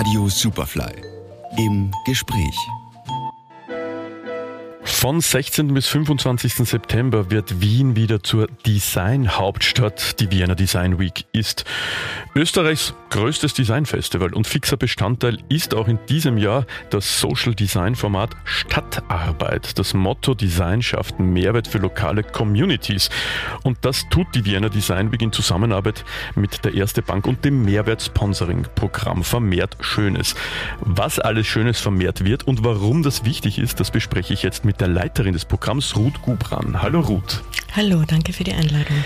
Radio Superfly. Im Gespräch. Von 16. bis 25. September wird Wien wieder zur Design-Hauptstadt. Die Vienna Design Week ist Österreichs größtes Designfestival und fixer Bestandteil ist auch in diesem Jahr das Social Design Format Stadtarbeit. Das Motto Design schafft Mehrwert für lokale Communities. Und das tut die Vienna Design Week in Zusammenarbeit mit der Erste Bank und dem Mehrwert-Sponsoring-Programm Vermehrt Schönes. Was alles Schönes vermehrt wird und warum das wichtig ist, das bespreche ich jetzt mit der Leiterin des Programms, Ruth Gubran. Hallo Ruth. Hallo, danke für die Einladung.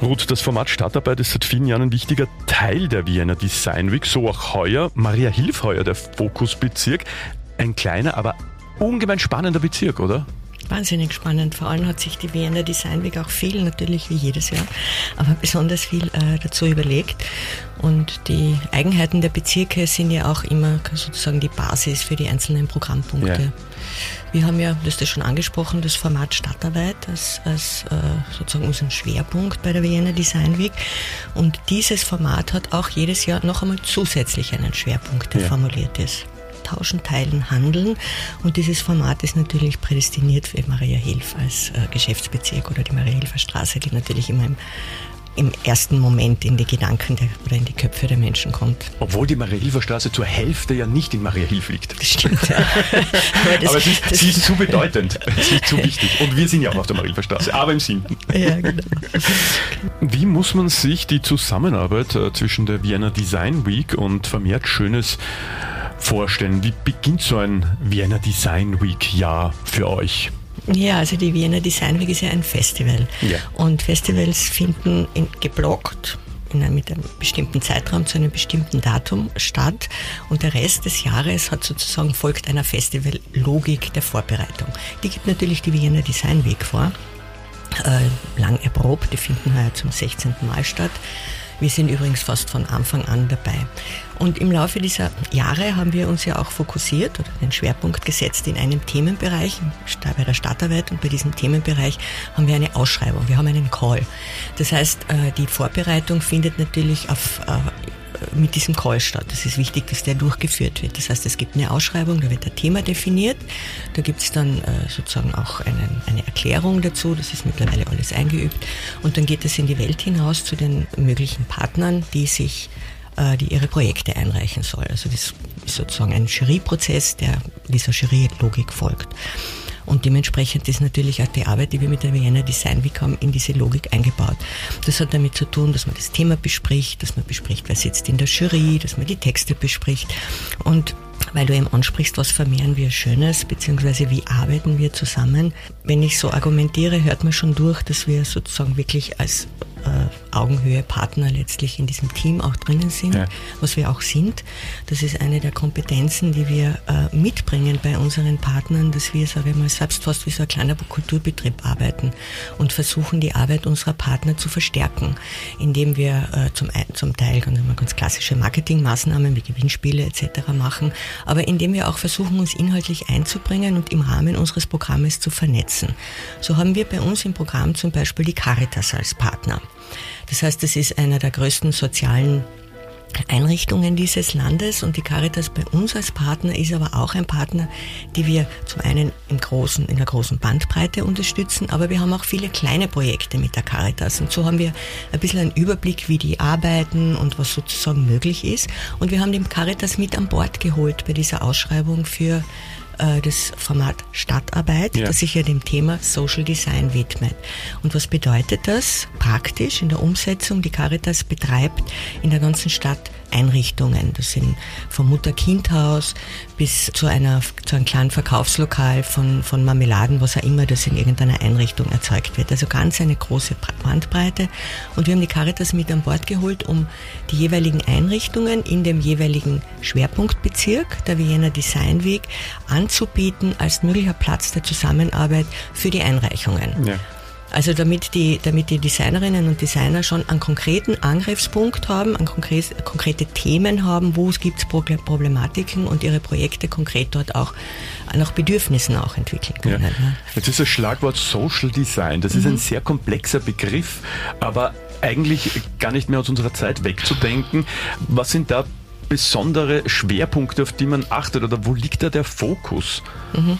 Ruth, das Format Stadtarbeit ist seit vielen Jahren ein wichtiger Teil der Vienna Design Week, so auch heuer. Maria Hilf heuer, der Fokusbezirk. Ein kleiner, aber ungemein spannender Bezirk, oder? Wahnsinnig spannend. Vor allem hat sich die Vienna Design Week auch viel, natürlich wie jedes Jahr, aber besonders viel äh, dazu überlegt. Und die Eigenheiten der Bezirke sind ja auch immer sozusagen die Basis für die einzelnen Programmpunkte. Ja. Wir haben ja, das ist schon angesprochen, das Format Stadtarbeit als, als äh, sozusagen unseren Schwerpunkt bei der Vienna Design Week. Und dieses Format hat auch jedes Jahr noch einmal zusätzlich einen Schwerpunkt, der ja. formuliert ist. Tauschen, teilen, handeln. Und dieses Format ist natürlich prädestiniert für Maria Hilf als äh, Geschäftsbezirk oder die Maria Hilfer Straße, die natürlich immer im im ersten Moment in die Gedanken der, oder in die Köpfe der Menschen kommt. Obwohl die Maria-Hilfer-Straße zur Hälfte ja nicht in Maria-Hilf liegt. Das stimmt, ja. aber, das, aber sie, ist, sie ist zu bedeutend, sie ist zu wichtig. Und wir sind ja auch auf der Maria-Hilfer-Straße, aber im Sinn. Ja, genau. Wie muss man sich die Zusammenarbeit äh, zwischen der Vienna Design Week und vermehrt Schönes vorstellen? Wie beginnt so ein Vienna Design Week Jahr für euch? Ja, also die Wiener Design Week ist ja ein Festival. Ja. Und Festivals finden in, geblockt in einem, mit einem bestimmten Zeitraum zu einem bestimmten Datum statt und der Rest des Jahres hat sozusagen folgt einer Festivallogik der Vorbereitung. Die gibt natürlich die Wiener Design Week vor, äh, lang erprobt, die finden heuer zum 16. Mal statt. Wir sind übrigens fast von Anfang an dabei. Und im Laufe dieser Jahre haben wir uns ja auch fokussiert oder den Schwerpunkt gesetzt in einem Themenbereich, bei der Stadtarbeit und bei diesem Themenbereich haben wir eine Ausschreibung, wir haben einen Call. Das heißt, äh, die Vorbereitung findet natürlich auf äh, mit diesem Call statt. Es ist wichtig, dass der durchgeführt wird. Das heißt, es gibt eine Ausschreibung, da wird ein Thema definiert, da gibt es dann äh, sozusagen auch einen, eine Erklärung dazu, das ist mittlerweile alles eingeübt und dann geht es in die Welt hinaus zu den möglichen Partnern, die sich äh, die ihre Projekte einreichen soll. Also das ist sozusagen ein Juryprozess, der dieser Jury-Logik folgt. Und dementsprechend ist natürlich auch die Arbeit, die wir mit der Vienna Design Week haben, in diese Logik eingebaut. Das hat damit zu tun, dass man das Thema bespricht, dass man bespricht, wer sitzt in der Jury, dass man die Texte bespricht. Und weil du eben ansprichst, was vermehren wir Schönes, beziehungsweise wie arbeiten wir zusammen. Wenn ich so argumentiere, hört man schon durch, dass wir sozusagen wirklich als äh, Augenhöhe Partner letztlich in diesem Team auch drinnen sind, ja. was wir auch sind. Das ist eine der Kompetenzen, die wir äh, mitbringen bei unseren Partnern, dass wir, sage ich mal, selbst fast wie so ein kleiner Kulturbetrieb arbeiten und versuchen, die Arbeit unserer Partner zu verstärken, indem wir äh, zum, zum Teil ganz, ganz klassische Marketingmaßnahmen wie Gewinnspiele etc. machen, aber indem wir auch versuchen, uns inhaltlich einzubringen und im Rahmen unseres Programmes zu vernetzen. So haben wir bei uns im Programm zum Beispiel die Caritas als Partner. Das heißt, es ist einer der größten sozialen Einrichtungen dieses Landes und die Caritas bei uns als Partner ist aber auch ein Partner, die wir zum einen im großen, in der großen Bandbreite unterstützen, aber wir haben auch viele kleine Projekte mit der Caritas und so haben wir ein bisschen einen Überblick, wie die arbeiten und was sozusagen möglich ist. Und wir haben den Caritas mit an Bord geholt bei dieser Ausschreibung für das Format Stadtarbeit, ja. das sich ja dem Thema Social Design widmet. Und was bedeutet das praktisch in der Umsetzung? Die Caritas betreibt in der ganzen Stadt Einrichtungen. Das sind vom Mutter-Kind-Haus bis zu, einer, zu einem kleinen Verkaufslokal von, von Marmeladen, was auch immer das in irgendeiner Einrichtung erzeugt wird. Also ganz eine große Bandbreite. Und wir haben die Caritas mit an Bord geholt, um die jeweiligen Einrichtungen in dem jeweiligen Schwerpunktbezirk der Vienna Design Week anzubieten als möglicher Platz der Zusammenarbeit für die Einreichungen. Ja. Also damit die, damit die Designerinnen und Designer schon einen konkreten Angriffspunkt haben, an konkret, konkrete Themen haben, wo es gibt Problematiken und ihre Projekte konkret dort auch nach Bedürfnissen auch entwickeln können. Ja. Ne? Jetzt ist das Schlagwort Social Design. Das ist mhm. ein sehr komplexer Begriff, aber eigentlich gar nicht mehr aus unserer Zeit wegzudenken. Was sind da besondere Schwerpunkte, auf die man achtet oder wo liegt da der Fokus? Mhm.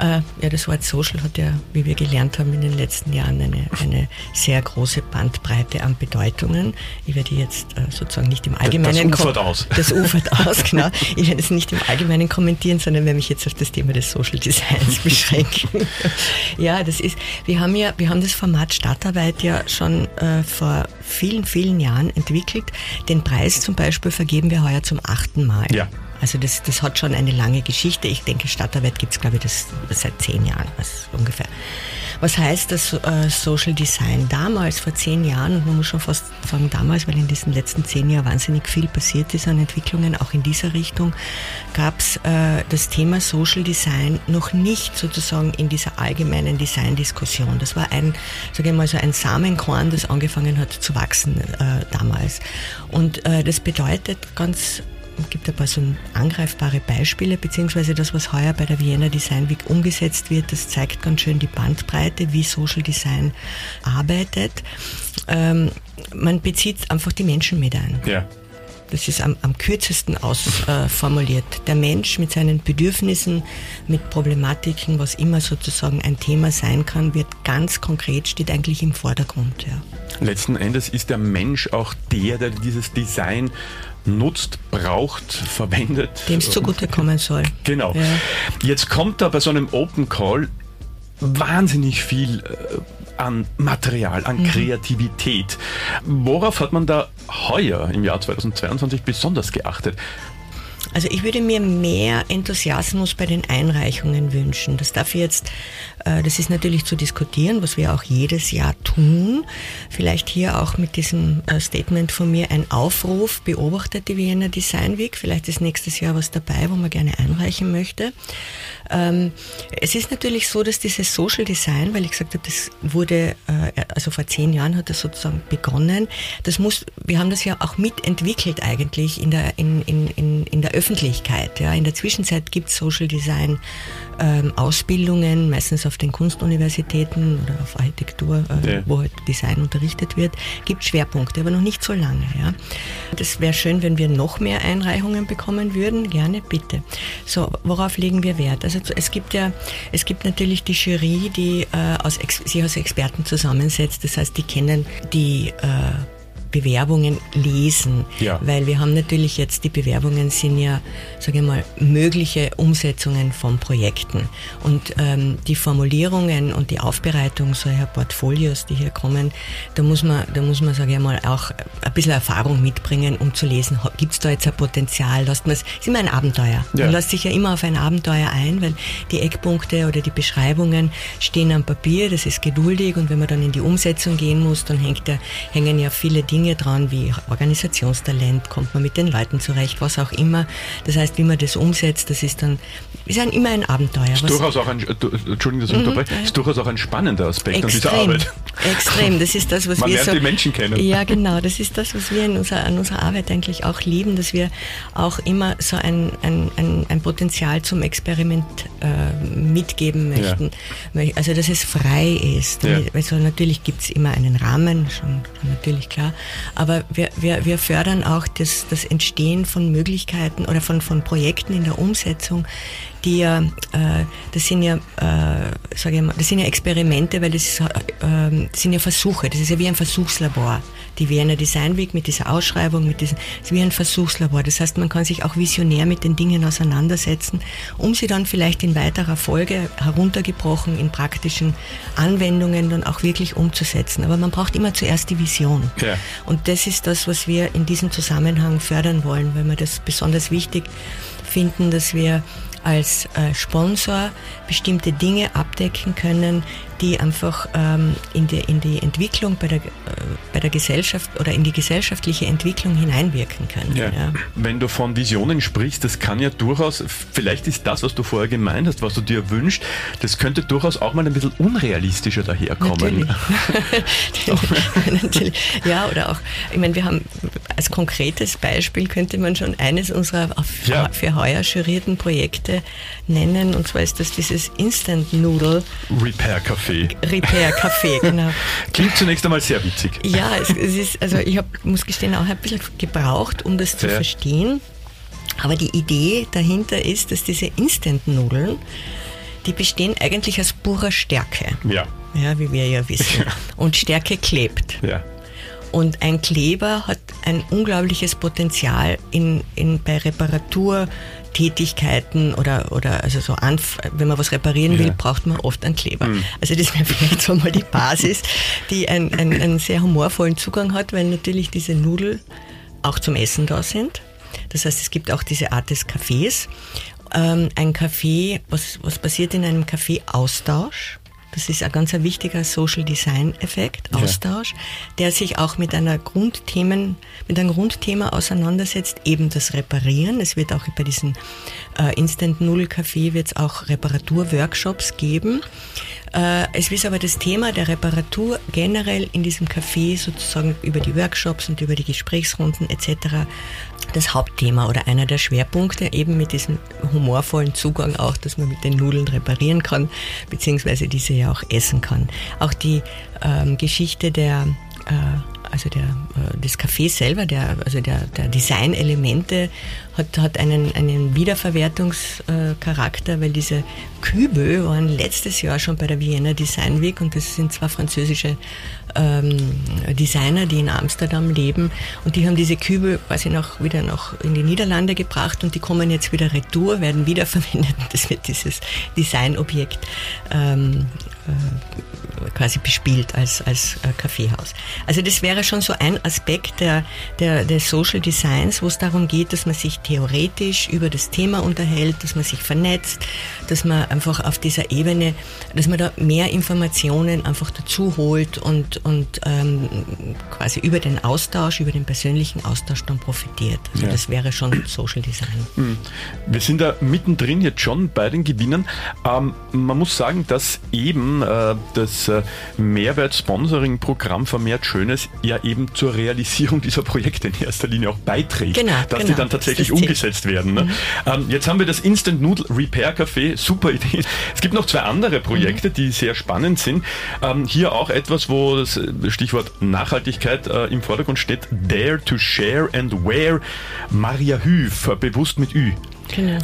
Äh, ja, das Wort Social hat ja, wie wir gelernt haben in den letzten Jahren, eine, eine sehr große Bandbreite an Bedeutungen. Ich werde jetzt äh, sozusagen nicht im Allgemeinen... Das ufert aus. Das ufert aus, genau. Ich werde es nicht im Allgemeinen kommentieren, sondern werde mich jetzt auf das Thema des Social Designs beschränken. ja, das ist, wir haben ja, wir haben das Format Stadtarbeit ja schon äh, vor vielen, vielen Jahren entwickelt. Den Preis zum Beispiel vergeben wir heuer zum achten Mal. Ja. Also das, das hat schon eine lange Geschichte. Ich denke, Stadtarbeit gibt es, glaube ich, das, seit zehn Jahren was ungefähr. Was heißt das äh, Social Design? Damals, vor zehn Jahren, und man muss schon fast sagen damals, weil in diesen letzten zehn Jahren wahnsinnig viel passiert ist an Entwicklungen, auch in dieser Richtung, gab es äh, das Thema Social Design noch nicht sozusagen in dieser allgemeinen Design-Diskussion. Das war ein, sage ich mal, so ein Samenkorn, das angefangen hat zu wachsen äh, damals. Und äh, das bedeutet ganz gibt ein paar so angreifbare Beispiele, beziehungsweise das, was heuer bei der Vienna Design Week umgesetzt wird, das zeigt ganz schön die Bandbreite, wie Social Design arbeitet. Ähm, man bezieht einfach die Menschen mit ein. Ja. Das ist am, am kürzesten ausformuliert. Äh, der Mensch mit seinen Bedürfnissen, mit Problematiken, was immer sozusagen ein Thema sein kann, wird ganz konkret, steht eigentlich im Vordergrund. Ja. Letzten Endes ist der Mensch auch der, der dieses Design nutzt, braucht, verwendet. Dem es zugutekommen soll. Genau. Ja. Jetzt kommt da bei so einem Open Call wahnsinnig viel äh, an Material, an mhm. Kreativität. Worauf hat man da heuer im Jahr 2022 besonders geachtet? Also ich würde mir mehr Enthusiasmus bei den Einreichungen wünschen. Das darf jetzt, äh, das ist natürlich zu diskutieren, was wir auch jedes Jahr tun. Vielleicht hier auch mit diesem äh, Statement von mir ein Aufruf, beobachtet die Wiener Design Week. Vielleicht ist nächstes Jahr was dabei, wo man gerne einreichen möchte. Ähm, es ist natürlich so, dass dieses Social Design, weil ich gesagt habe, das wurde, äh, also vor zehn Jahren hat das sozusagen begonnen. Das muss, wir haben das ja auch mitentwickelt eigentlich in der, in, in, in, in der Öffentlichkeit. Ja. In der Zwischenzeit gibt es Social Design ähm, Ausbildungen, meistens auf den Kunstuniversitäten oder auf Architektur, äh, ja. wo halt Design unterrichtet wird, gibt Schwerpunkte, aber noch nicht so lange. Ja. Das wäre schön, wenn wir noch mehr Einreichungen bekommen würden. Gerne, bitte. So, worauf legen wir Wert? Also es gibt ja, es gibt natürlich die Jury, die äh, aus, sich aus Experten zusammensetzt. Das heißt, die kennen die äh, Bewerbungen lesen, ja. weil wir haben natürlich jetzt, die Bewerbungen sind ja, sage ich mal, mögliche Umsetzungen von Projekten. Und ähm, die Formulierungen und die Aufbereitung solcher Portfolios, die hier kommen, da muss man, da muss man, sage ich mal, auch ein bisschen Erfahrung mitbringen, um zu lesen, gibt es da jetzt ein Potenzial, lasst man es, ist immer ein Abenteuer. Ja. Man lässt sich ja immer auf ein Abenteuer ein, weil die Eckpunkte oder die Beschreibungen stehen am Papier, das ist geduldig und wenn man dann in die Umsetzung gehen muss, dann hängt da, hängen ja viele Dinge Dinge dran wie Organisationstalent, kommt man mit den Leuten zurecht, was auch immer. Das heißt, wie man das umsetzt, das ist dann ist ein, immer ein Abenteuer. Ist durchaus auch ein, Entschuldigung, dass ich mhm, unterbreche, ist durchaus auch ein spannender Aspekt Extrem. an dieser Arbeit. Extrem, das ist das, was man wir lernt so, die Menschen kennen. Ja, genau, das ist das, was wir in unserer, an unserer Arbeit eigentlich auch lieben, dass wir auch immer so ein, ein, ein, ein Potenzial zum Experiment äh, mitgeben möchten. Ja. Also, dass es frei ist. Ja. Also, natürlich gibt es immer einen Rahmen, schon, schon natürlich klar, aber wir, wir, wir fördern auch das, das Entstehen von Möglichkeiten oder von, von Projekten in der Umsetzung, die ja, äh, das sind ja, äh, sage ich mal, das sind ja Experimente, weil das, ist, äh, das sind ja Versuche, das ist ja wie ein Versuchslabor. Die Vienna Design Week mit dieser Ausschreibung, mit diesem, ist wie ein Versuchslabor. Das heißt, man kann sich auch visionär mit den Dingen auseinandersetzen, um sie dann vielleicht in weiterer Folge heruntergebrochen in praktischen Anwendungen dann auch wirklich umzusetzen. Aber man braucht immer zuerst die Vision. Ja. Und das ist das, was wir in diesem Zusammenhang fördern wollen, weil wir das besonders wichtig finden, dass wir als äh, Sponsor bestimmte Dinge abdecken können, die einfach ähm, in, die, in die Entwicklung bei der, äh, bei der Gesellschaft oder in die gesellschaftliche Entwicklung hineinwirken können. Ja. Ja. Wenn du von Visionen sprichst, das kann ja durchaus, vielleicht ist das, was du vorher gemeint hast, was du dir wünschst, das könnte durchaus auch mal ein bisschen unrealistischer daherkommen. Natürlich. Natürlich. Ja, oder auch, ich meine, wir haben als konkretes Beispiel könnte man schon eines unserer ja. für heuer jurierten Projekte nennen, und zwar ist das dieses Instant Noodle Repair Café. Café. Repair Café, genau. Klingt zunächst einmal sehr witzig. Ja, es, es ist, also ich hab, muss gestehen, auch ein bisschen gebraucht, um das zu ja. verstehen. Aber die Idee dahinter ist, dass diese Instant-Nudeln, die bestehen eigentlich aus purer Stärke. Ja. Ja, wie wir ja wissen. Ja. Und Stärke klebt. Ja. Und ein Kleber hat ein unglaubliches Potenzial in, in, bei Reparaturtätigkeiten oder, oder also so Anf wenn man was reparieren will, Ja. braucht man oft einen Kleber. Also das wäre vielleicht so mal die Basis, die ein, ein, einen sehr humorvollen Zugang hat, weil natürlich diese Nudeln auch zum Essen da sind. Das heißt, es gibt auch diese Art des Kaffees. Ähm, ein Kaffee, was, was passiert in einem Kaffee? Austausch. Das ist ein ganz wichtiger Social Design Effekt, Ja. Austausch, der sich auch mit einer Grundthemen, mit einem Grundthema auseinandersetzt, eben das Reparieren. Es wird auch bei diesen äh, Instant Null Café wird es auch Reparaturworkshops geben. Äh, es ist aber das Thema der Reparatur generell in diesem Café sozusagen über die Workshops und über die Gesprächsrunden etc. das Hauptthema oder einer der Schwerpunkte eben mit diesem humorvollen Zugang auch, dass man mit den Nudeln reparieren kann, beziehungsweise diese ja auch essen kann. Auch die ähm, Geschichte der äh, also der, äh, das Café selber, der, also der, der Designelemente hat, hat einen, einen Wiederverwertungscharakter, weil diese Kübel waren letztes Jahr schon bei der Vienna Design Week und das sind zwei französische ähm, Designer, die in Amsterdam leben und die haben diese Kübel quasi noch wieder noch in die Niederlande gebracht und die kommen jetzt wieder retour, werden wiederverwendet. Und das wird dieses Designobjekt ähm, äh, quasi bespielt als, als äh, Kaffeehaus. Also das wäre schon so ein Aspekt der, der, des Social Designs, wo es darum geht, dass man sich theoretisch über das Thema unterhält, dass man sich vernetzt, dass man einfach auf dieser Ebene, dass man da mehr Informationen einfach dazu holt und, und ähm, quasi über den Austausch, über den persönlichen Austausch dann profitiert. Also Ja. das wäre schon Social Design. Wir sind da mittendrin jetzt schon bei den Gewinnern. Ähm, man muss sagen, dass eben äh, das äh, Mehrwert-Sponsoring-Programm vermehrt Schönes ja eben zur Realisierung dieser Projekte in erster Linie auch beiträgt. Genau, dass die genau. dann tatsächlich umgesetzt werden. Ne? Ähm, jetzt haben wir das Instant Noodle Repair Café, super Idee. Es gibt noch zwei andere Projekte, die sehr spannend sind. Ähm, hier auch etwas, wo das äh, Stichwort Nachhaltigkeit äh, im Vordergrund steht. Dare to share and wear Maria Hüf, äh, bewusst mit Ü. Genau.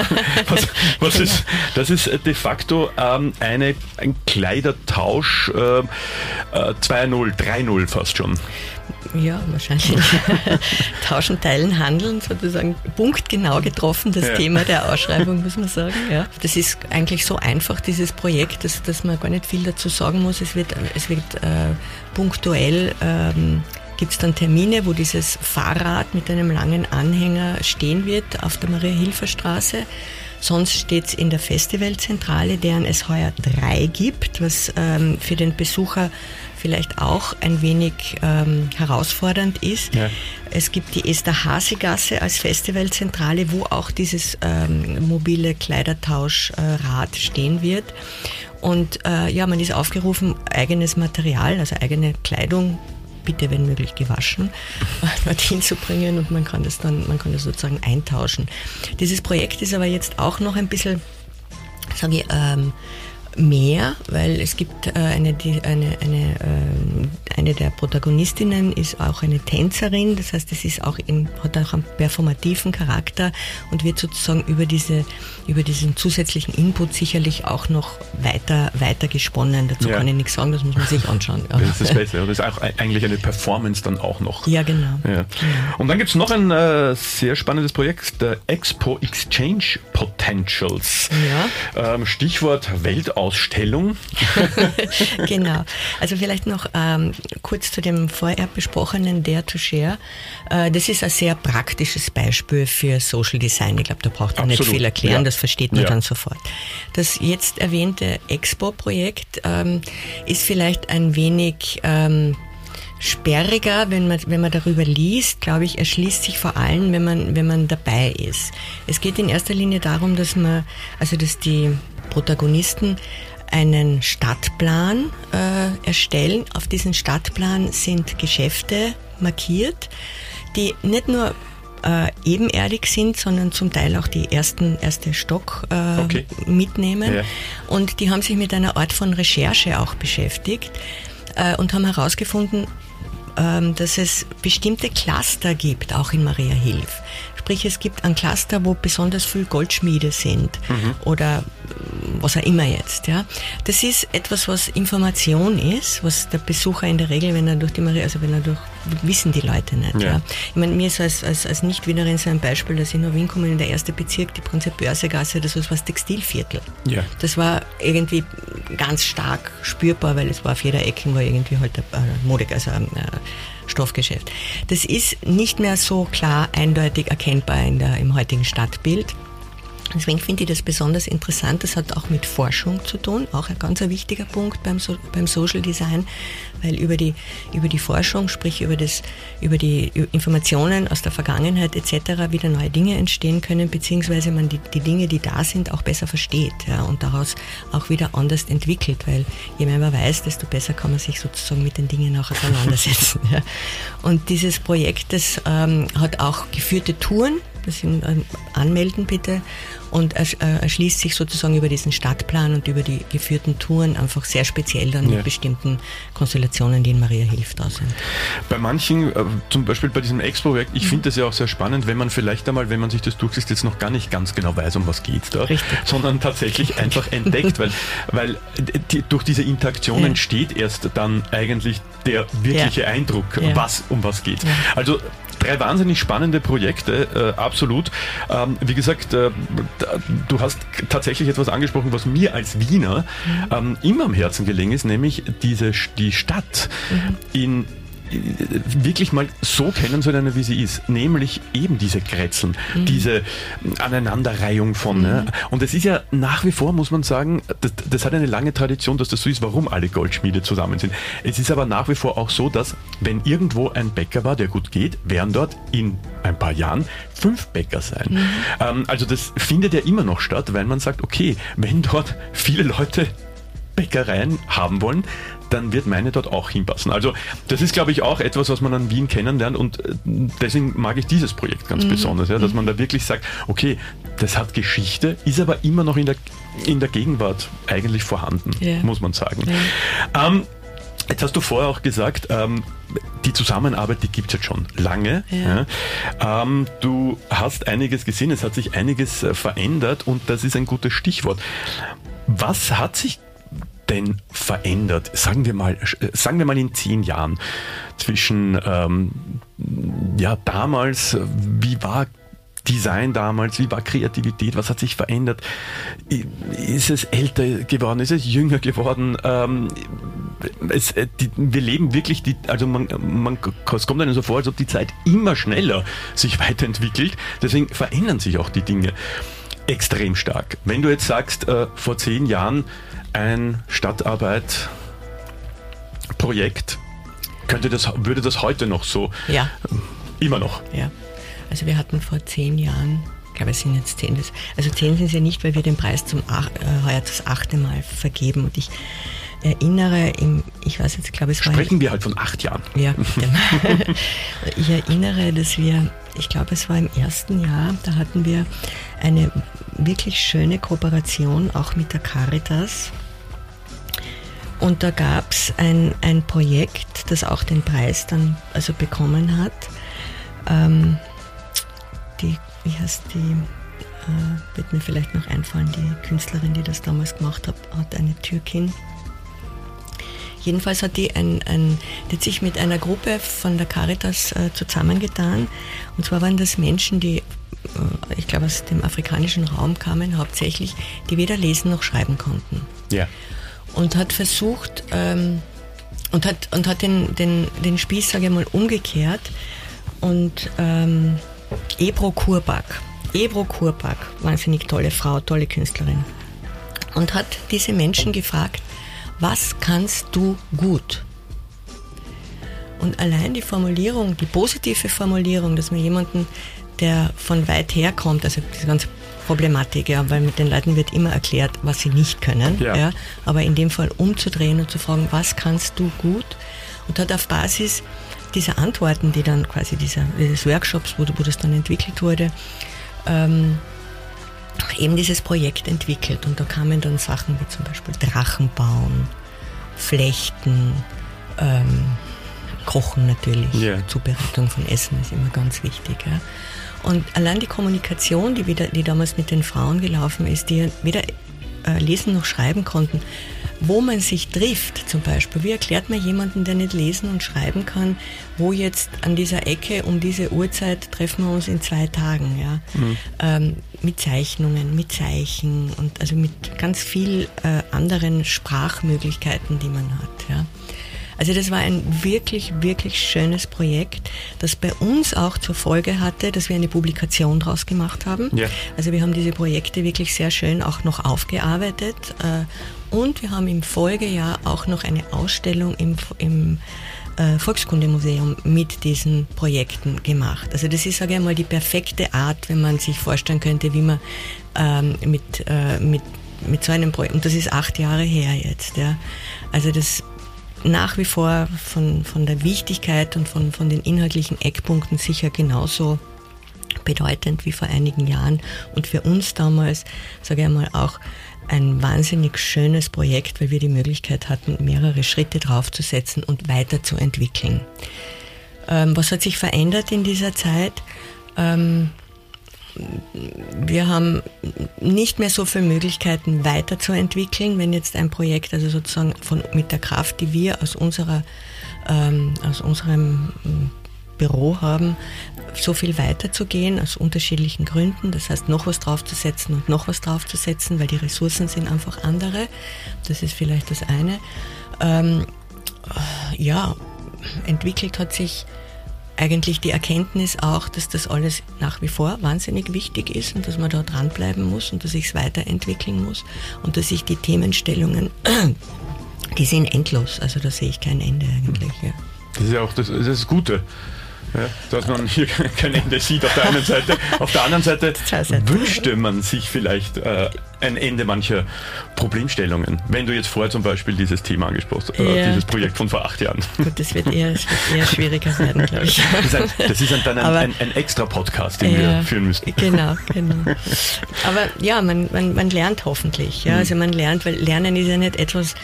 Was, was ist, das ist äh, de facto ähm, eine, ein Kleidertausch äh, äh, 2.0, 3.0 fast schon. Ja, wahrscheinlich. Tauschen, teilen, handeln, sozusagen punktgenau getroffen, das Ja. Thema der Ausschreibung, muss man sagen. Ja. Das ist eigentlich so einfach, dieses Projekt, dass, dass man gar nicht viel dazu sagen muss. Es wird, es wird äh, punktuell ähm, gibt es dann Termine, wo dieses Fahrrad mit einem langen Anhänger stehen wird auf der Maria-Hilfer-Straße. Sonst steht es in der Festivalzentrale, deren es heuer drei gibt, was ähm, für den Besucher vielleicht auch ein wenig ähm, herausfordernd ist. Ja. Es gibt die Esther-Hase-Gasse als Festivalzentrale, wo auch dieses ähm, mobile Kleidertauschrad stehen wird. Und äh, ja, man ist aufgerufen, eigenes Material, also eigene Kleidung, bitte wenn möglich gewaschen, dorthin zu bringen und man kann das dann, man kann das sozusagen eintauschen. Dieses Projekt ist aber jetzt auch noch ein bisschen, sage ich, ähm, mehr, weil es gibt äh, eine, eine, eine, ähm, eine der Protagonistinnen ist auch eine Tänzerin, das heißt, es ist auch in, hat auch einen performativen Charakter und wird sozusagen über diese, über diesen zusätzlichen Input sicherlich auch noch weiter, weiter gesponnen. Dazu Ja. kann ich nichts sagen, das muss man sich anschauen. Ja. Das ist das Beste. Das ist auch e- eigentlich eine Performance dann auch noch. Ja, genau. Ja. Und dann gibt es noch ein äh, sehr spannendes Projekt, der Expo Exchange Potentials. Ähm, Stichwort Weltausstellung. genau. Also vielleicht noch ähm, kurz zu dem vorher besprochenen Dare to Share. Äh, das ist ein sehr praktisches Beispiel für Social Design. Ich glaube, da braucht man nicht Absolut, viel erklären, ja. das versteht man Ja. dann sofort. Das jetzt erwähnte Expo-Projekt ähm, ist vielleicht ein wenig... Ähm, sperriger, wenn man, wenn man darüber liest, glaube ich, erschließt sich vor allem, wenn man, wenn man dabei ist. Es geht in erster Linie darum, dass man, also dass die Protagonisten einen Stadtplan äh, erstellen. Auf diesen Stadtplan sind Geschäfte markiert, die nicht nur äh, ebenerdig sind, sondern zum Teil auch die ersten erste Stock äh, Okay. mitnehmen. Ja. Und die haben sich mit einer Art von Recherche auch beschäftigt äh, und haben herausgefunden, ähm, dass es bestimmte Cluster gibt, auch in Maria Hilf. Sprich, es gibt ein Cluster, wo besonders viel Goldschmiede sind mhm. oder was auch immer jetzt. Ja. Das ist etwas, was Information ist, was der Besucher in der Regel, wenn er durch die Maria, also wenn er durch, wissen die Leute nicht. Ja. ja. Ich meine, mir ist als, als, als Nicht-Wienerin so ein Beispiel, dass ich in Wien komme, in der erste Bezirk, die Prinzip-Börsegasse, das war das Textilviertel. Ja. Das war irgendwie ganz stark spürbar, weil es war auf jeder Ecke war irgendwie halt ein Mode, also ein Stoffgeschäft. Das ist nicht mehr so klar eindeutig erkennbar in der, im heutigen Stadtbild. Deswegen finde ich das besonders interessant. Das hat auch mit Forschung zu tun, auch ein ganz wichtiger Punkt beim, so beim Social Design, weil über die, über die Forschung, sprich über, das, über die Informationen aus der Vergangenheit etc. wieder neue Dinge entstehen können, beziehungsweise man die, die Dinge, die da sind, auch besser versteht ja, und daraus auch wieder anders entwickelt, weil je mehr man weiß, desto besser kann man sich sozusagen mit den Dingen auch auseinandersetzen. ja. Und dieses Projekt, das ähm, hat auch geführte Touren, sind, ähm, anmelden bitte und er, äh, erschließt sich sozusagen über diesen Stadtplan und über die geführten Touren einfach sehr speziell dann ja. mit bestimmten Konstellationen, die in Maria Hilf da sind. Bei manchen, äh, zum Beispiel bei diesem Expo-Projekt, ich mhm. finde das ja auch sehr spannend, wenn man vielleicht einmal, wenn man sich das durchliest, jetzt noch gar nicht ganz genau weiß, um was geht da, Richtig. sondern tatsächlich einfach entdeckt, weil, weil die, durch diese Interaktion ja. entsteht erst dann eigentlich der wirkliche ja. Eindruck, was um was geht. Also drei wahnsinnig spannende Projekte, äh, absolut. Ähm, wie gesagt, äh, du hast tatsächlich etwas angesprochen, was mir als Wiener mhm. ähm, immer am Herzen gelegen ist, nämlich diese, die Stadt mhm. in wirklich mal so kennenzulernen, wie sie ist. Nämlich eben diese Kretzeln, mhm. diese Aneinanderreihung von. Mhm. Ne? Und es ist ja nach wie vor, muss man sagen, das, das, hat eine lange Tradition, dass das so ist, warum alle Goldschmiede zusammen sind. Es ist aber nach wie vor auch so, dass wenn irgendwo ein Bäcker war, der gut geht, werden dort in ein paar Jahren fünf Bäcker sein. Mhm. Ähm, also das findet ja immer noch statt, weil man sagt, okay, wenn dort viele Leute Bäckereien haben wollen, dann wird meine dort auch hinpassen. Also das ist, glaube ich, auch etwas, was man an Wien kennenlernt und äh, deswegen mag ich dieses Projekt ganz mhm. besonders, ja, dass man da wirklich sagt, okay, das hat Geschichte, ist aber immer noch in der, in der Gegenwart eigentlich vorhanden, yeah. muss man sagen. Yeah. Ähm, Jetzt hast du vorher auch gesagt, ähm, die Zusammenarbeit, die gibt es jetzt schon lange. Ja. Ja. Ähm, du hast einiges gesehen, es hat sich einiges äh, verändert und das ist ein gutes Stichwort. Was hat sich denn verändert? Sagen wir mal, äh, sagen wir mal in zehn Jahren zwischen ähm, ja damals, wie war Design damals, wie war Kreativität, was hat sich verändert? Ist es älter geworden, ist es jünger geworden? Ähm, es, äh, die, wir leben wirklich, die, also man, man, es kommt einem so vor, als ob die Zeit immer schneller sich weiterentwickelt. Deswegen verändern sich auch die Dinge extrem stark. Wenn du jetzt sagst, äh, vor zehn Jahren ein Stadtarbeit-Projekt, könnte das, würde das heute noch so? Ja. Immer noch? Ja. Also wir hatten vor zehn Jahren, ich glaube es sind jetzt zehn, also zehn sind es ja nicht, weil wir den Preis zum ach, äh, heuer das achte Mal vergeben und ich erinnere, im, ich weiß jetzt, glaube es war... Sprechen wir halt von acht Jahren. Ja, ich erinnere, dass wir, ich glaube es war im ersten Jahr, da hatten wir eine wirklich schöne Kooperation auch mit der Caritas und da gab es ein, ein Projekt, das auch den Preis dann also bekommen hat. Ähm, die, wie heißt die, äh, wird mir vielleicht noch einfallen, die Künstlerin, die das damals gemacht hat, hat eine Türkin. Jedenfalls hat die, ein, ein, die hat sich mit einer Gruppe von der Caritas äh, zusammengetan. Und zwar waren das Menschen, die, äh, ich glaube, aus dem afrikanischen Raum kamen, hauptsächlich, die weder lesen noch schreiben konnten. Ja und hat versucht ähm, und hat, und hat den, den, den Spieß, sage ich mal, umgekehrt und ähm, Ebro Kurbak, Ebro Kurbak, wahnsinnig tolle Frau, tolle Künstlerin und hat diese Menschen gefragt, was kannst du gut? Und allein die Formulierung, die positive Formulierung, dass man jemanden, der von weit her kommt, also diese ganze Problematik, ja, weil mit den Leuten wird immer erklärt, was sie nicht können. Ja. ja. aber in dem Fall umzudrehen und zu fragen, was kannst du gut? Und hat auf Basis dieser Antworten, die dann quasi dieser, dieses Workshops, wo, wo das dann entwickelt wurde, ähm, eben dieses Projekt entwickelt. Und da kamen dann Sachen wie zum Beispiel Drachen bauen, Flechten, ähm, Kochen natürlich, yeah. Zubereitung von Essen ist immer ganz wichtig. Ja. Und allein die Kommunikation, die, wieder, die damals mit den Frauen gelaufen ist, die weder äh, lesen noch schreiben konnten, wo man sich trifft zum Beispiel. Wie erklärt man jemanden, der nicht lesen und schreiben kann, wo jetzt an dieser Ecke um diese Uhrzeit treffen wir uns in zwei Tagen, ja? Mhm. Ähm, mit Zeichnungen, mit Zeichen und also mit ganz viel äh, anderen Sprachmöglichkeiten, die man hat, ja. Also das war ein wirklich, wirklich schönes Projekt, das bei uns auch zur Folge hatte, dass wir eine Publikation draus gemacht haben. Ja. Also wir haben diese Projekte wirklich sehr schön auch noch aufgearbeitet äh, und wir haben im Folgejahr auch noch eine Ausstellung im, im äh, Volkskundemuseum mit diesen Projekten gemacht. Also das ist, sage ich mal, die perfekte Art, wenn man sich vorstellen könnte, wie man ähm, mit, äh, mit, mit so einem Projekt, und das ist acht Jahre her jetzt, ja. Also das nach wie vor von, von der Wichtigkeit und von, von den inhaltlichen Eckpunkten sicher genauso bedeutend wie vor einigen Jahren und für uns damals, sage ich einmal, auch ein wahnsinnig schönes Projekt, weil wir die Möglichkeit hatten, mehrere Schritte draufzusetzen und weiterzuentwickeln. Ähm, was hat sich verändert in dieser Zeit? Ähm, wir haben nicht mehr so viele Möglichkeiten weiterzuentwickeln, wenn jetzt ein Projekt, also sozusagen von, mit der Kraft, die wir aus, unserer, ähm, aus unserem Büro haben, so viel weiterzugehen aus unterschiedlichen Gründen. Das heißt, noch was draufzusetzen und noch was draufzusetzen, weil die Ressourcen sind einfach andere. Das ist vielleicht das eine. Ähm, ja, entwickelt hat sich eigentlich die Erkenntnis auch, dass das alles nach wie vor wahnsinnig wichtig ist und dass man da dranbleiben muss und dass ich es weiterentwickeln muss und dass ich die Themenstellungen, die sind endlos, also da sehe ich kein Ende eigentlich. Ja. Das ist ja auch das, das, ist das Gute. Ja, dass man hier kein Ende sieht auf der einen Seite. Auf der anderen Seite wünschte man sich vielleicht äh, ein Ende mancher Problemstellungen. Wenn du jetzt vorher zum Beispiel dieses Thema angesprochen hast, äh, ja. dieses Projekt von vor acht Jahren. Gut, das wird eher, das wird eher schwieriger werden, glaube ich. Das ist, ein, das ist dann ein, ein, ein, extra Podcast, den ja, wir führen müssen. Genau, genau. Aber ja, man, man, man lernt hoffentlich. Ja? Mhm. Also man lernt, weil Lernen ist ja nicht etwas,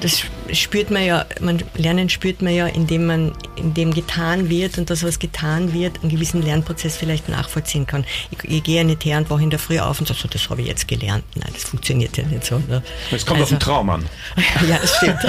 das spürt man ja, man, Lernen spürt man ja, indem man, indem getan wird und das, was getan wird, einen gewissen Lernprozess vielleicht nachvollziehen kann. Ich, ich gehe ja nicht her und wache in der Früh auf und sage, so, das habe ich jetzt gelernt. Nein, das funktioniert ja nicht so. Ne? Es kommt also, auf den Traum an. ja, das stimmt.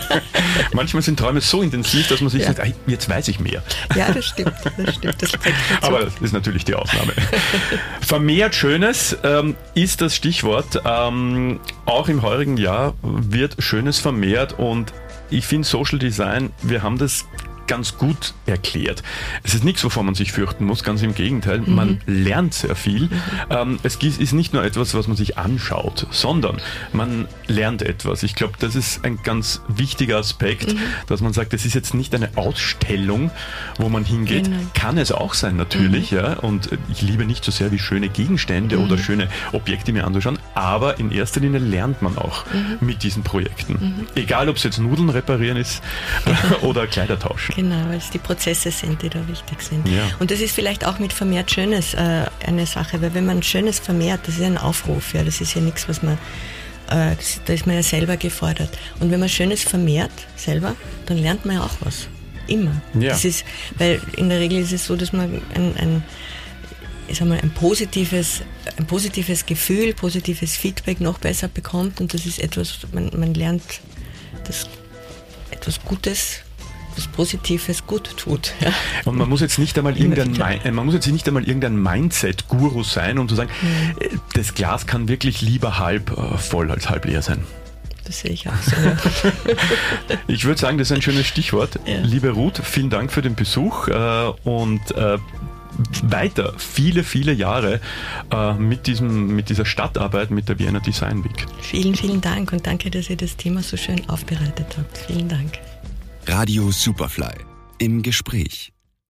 Manchmal sind Träume so intensiv, dass man sich ja. sagt, jetzt weiß ich mehr. Ja, das stimmt. Das stimmt. Das Aber das ist natürlich die Ausnahme. Vermehrt Schönes ähm, ist das Stichwort. Ähm, auch im heurigen Jahr wird Schönes vermehrt und ich finde Social Design, wir haben das ganz gut erklärt. Es ist nichts, wovon man sich fürchten muss, ganz im Gegenteil. Mhm. Man lernt sehr viel. Mhm. Ähm, es ist nicht nur etwas, was man sich anschaut, sondern man lernt etwas. Ich glaube, das ist ein ganz wichtiger Aspekt, mhm. dass man sagt, das ist jetzt nicht eine Ausstellung, wo man hingeht. Genau. Kann es auch sein, natürlich, mhm. ja. Und ich liebe nicht so sehr wie schöne Gegenstände mhm. oder schöne Objekte mir anzuschauen, aber in erster Linie lernt man auch mhm. mit diesen Projekten. Egal, ob es jetzt Nudeln reparieren ist oder Kleider tauschen. Genau, weil es die Prozesse sind, die da wichtig sind. Ja. Und das ist vielleicht auch mit vermehrt Schönes äh, eine Sache, weil wenn man Schönes vermehrt, das ist ein Aufruf, ja, das ist ja nichts, was man, äh, das, da ist man ja selber gefordert. Und wenn man Schönes vermehrt selber, dann lernt man ja auch was. Immer. Ja. Das ist, weil in der Regel ist es so, dass man ein, ein ich sag mal, ein positives, ein positives Gefühl, positives Feedback noch besser bekommt und das ist etwas, man, man lernt das etwas Gutes was Positives gut tut. Ja. Und man muss jetzt nicht einmal irgendein, man muss jetzt nicht einmal irgendein Mindset-Guru sein, um zu sagen, mhm. das Glas kann wirklich lieber halb äh, voll als halb leer sein. Das sehe ich auch so. Ja. ich würde sagen, das ist ein schönes Stichwort. Ja. Liebe Ruth, vielen Dank für den Besuch äh, und äh, weiter viele, viele Jahre äh, mit, diesem, mit dieser Stadtarbeit, mit der Vienna Design Week. Vielen, vielen Dank und danke, dass ihr das Thema so schön aufbereitet habt. Vielen Dank. Radio Superfly im Gespräch.